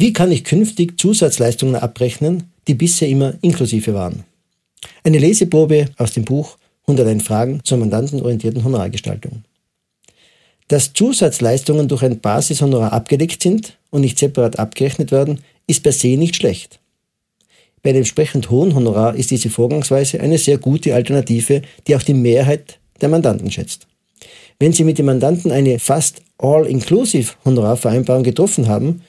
Wie kann ich künftig Zusatzleistungen abrechnen, die bisher immer inklusive waren? Eine Leseprobe aus dem Buch 101 Fragen zur mandantenorientierten Honorargestaltung. Dass Zusatzleistungen durch ein Basishonorar abgedeckt sind und nicht separat abgerechnet werden, ist per se nicht schlecht. Bei einem entsprechend hohen Honorar ist diese Vorgangsweise eine sehr gute Alternative, die auch die Mehrheit der Mandanten schätzt. Wenn Sie mit dem Mandanten eine fast all-inclusive Honorarvereinbarung getroffen haben,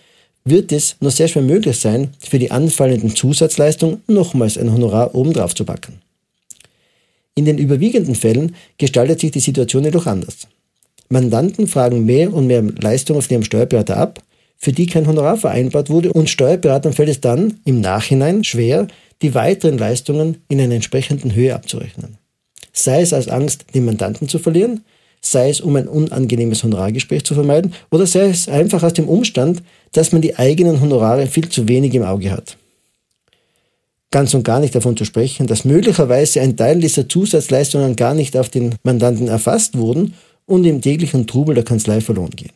wird es nur sehr schwer möglich sein, für die anfallenden Zusatzleistungen nochmals ein Honorar obendrauf zu packen. In den überwiegenden Fällen gestaltet sich die Situation jedoch anders. Mandanten fragen mehr und mehr Leistungen von ihrem Steuerberater ab, für die kein Honorar vereinbart wurde und Steuerberatern fällt es dann im Nachhinein schwer, die weiteren Leistungen in einer entsprechenden Höhe abzurechnen. Sei es aus Angst, den Mandanten zu verlieren, sei es um ein unangenehmes Honorargespräch zu vermeiden oder sei es einfach aus dem Umstand, dass man die eigenen Honorare viel zu wenig im Auge hat. Ganz und gar nicht davon zu sprechen, dass möglicherweise ein Teil dieser Zusatzleistungen gar nicht auf den Mandanten erfasst wurden und im täglichen Trubel der Kanzlei verloren gehen.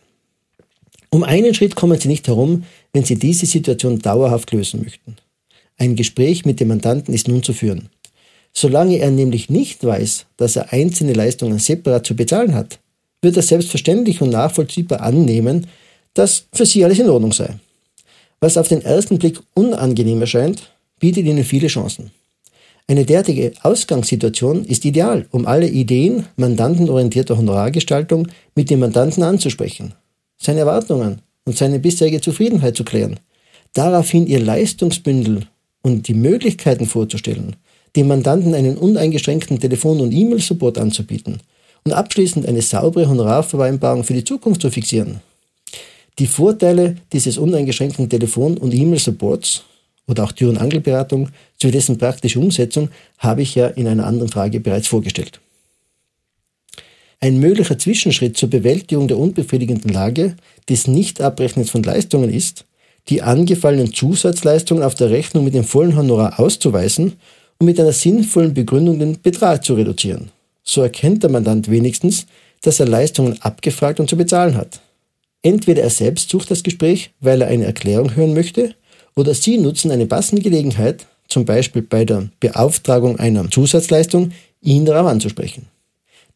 Um einen Schritt kommen Sie nicht herum, wenn Sie diese Situation dauerhaft lösen möchten. Ein Gespräch mit dem Mandanten ist nun zu führen. Solange er nämlich nicht weiß, dass er einzelne Leistungen separat zu bezahlen hat, wird er selbstverständlich und nachvollziehbar annehmen, dass für Sie alles in Ordnung sei. Was auf den ersten Blick unangenehm erscheint, bietet Ihnen viele Chancen. Eine derartige Ausgangssituation ist ideal, um alle Ideen mandantenorientierter Honorargestaltung mit dem Mandanten anzusprechen seine Erwartungen und seine bisherige Zufriedenheit zu klären, daraufhin ihr Leistungsbündel und die Möglichkeiten vorzustellen, dem Mandanten einen uneingeschränkten Telefon- und E-Mail-Support anzubieten und abschließend eine saubere Honorarvereinbarung für die Zukunft zu fixieren. Die Vorteile dieses uneingeschränkten Telefon- und E-Mail-Supports oder auch Tür- und Angelberatung sowie dessen praktische Umsetzung habe ich ja in einer anderen Frage bereits vorgestellt. Ein möglicher Zwischenschritt zur Bewältigung der unbefriedigenden Lage des Nichtabrechnens von Leistungen ist, die angefallenen Zusatzleistungen auf der Rechnung mit dem vollen Honorar auszuweisen und mit einer sinnvollen Begründung den Betrag zu reduzieren. So erkennt der Mandant wenigstens, dass er Leistungen abgefragt und zu bezahlen hat. Entweder er selbst sucht das Gespräch, weil er eine Erklärung hören möchte, oder Sie nutzen eine passende Gelegenheit, zum Beispiel bei der Beauftragung einer Zusatzleistung, ihn darauf anzusprechen.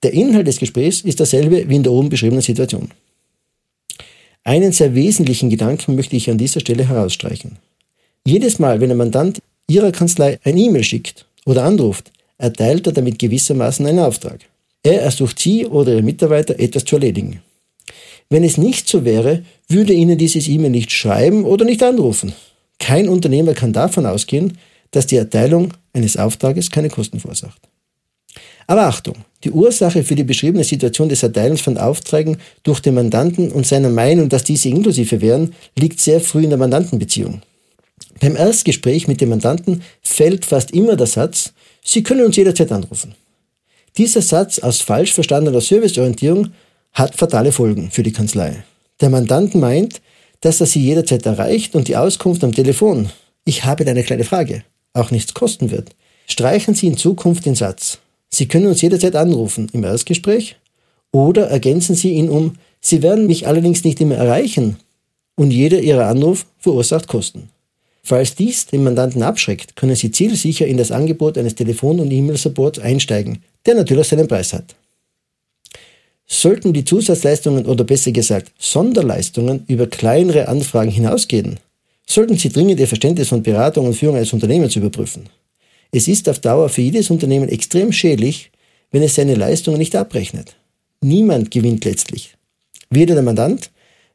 Der Inhalt des Gesprächs ist derselbe wie in der oben beschriebenen Situation. Einen sehr wesentlichen Gedanken möchte ich an dieser Stelle herausstreichen. Jedes Mal, wenn ein Mandant Ihrer Kanzlei ein E-Mail schickt oder anruft, erteilt er damit gewissermaßen einen Auftrag. Er ersucht Sie oder Ihre Mitarbeiter, etwas zu erledigen. Wenn es nicht so wäre, würde Ihnen dieses E-Mail nicht schreiben oder nicht anrufen. Kein Unternehmer kann davon ausgehen, dass die Erteilung eines Auftrages keine Kosten verursacht. Aber Achtung, die Ursache für die beschriebene Situation des Erteilens von Aufträgen durch den Mandanten und seiner Meinung, dass diese inklusive wären, liegt sehr früh in der Mandantenbeziehung. Beim Erstgespräch mit dem Mandanten fällt fast immer der Satz, Sie können uns jederzeit anrufen. Dieser Satz aus falsch verstandener Serviceorientierung hat fatale Folgen für die Kanzlei. Der Mandant meint, dass er Sie jederzeit erreicht und die Auskunft am Telefon, ich habe eine kleine Frage, auch nichts kosten wird. Streichen Sie in Zukunft den Satz, Sie können uns jederzeit anrufen im Erstgespräch oder ergänzen Sie ihn um, Sie werden mich allerdings nicht immer erreichen und jeder Ihrer Anruf verursacht Kosten. Falls dies den Mandanten abschreckt, können Sie zielsicher in das Angebot eines Telefon- und E-Mail-Supports einsteigen, der natürlich seinen Preis hat. Sollten die Zusatzleistungen oder besser gesagt Sonderleistungen über kleinere Anfragen hinausgehen, sollten Sie dringend Ihr Verständnis von Beratung und Führung eines Unternehmens überprüfen. Es ist auf Dauer für jedes Unternehmen extrem schädlich, wenn es seine Leistungen nicht abrechnet. Niemand gewinnt letztlich. Weder der Mandant,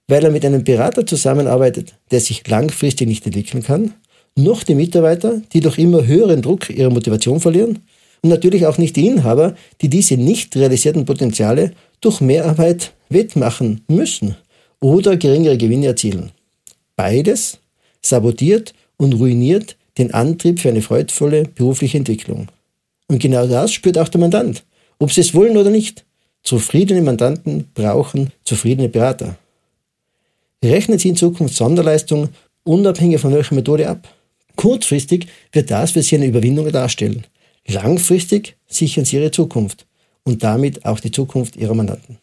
weil er mit einem Berater zusammenarbeitet, der sich langfristig nicht entwickeln kann, noch die Mitarbeiter, die durch immer höheren Druck ihre Motivation verlieren und natürlich auch nicht die Inhaber, die diese nicht realisierten Potenziale durch Mehrarbeit wettmachen müssen oder geringere Gewinne erzielen. Beides sabotiert und ruiniert den Antrieb für eine freudvolle berufliche Entwicklung. Und genau das spürt auch der Mandant, ob sie es wollen oder nicht. Zufriedene Mandanten brauchen zufriedene Berater. Rechnen Sie in Zukunft Sonderleistungen unabhängig von welcher Methode ab. Kurzfristig wird das für Sie eine Überwindung darstellen. Langfristig sichern Sie Ihre Zukunft und damit auch die Zukunft Ihrer Mandanten.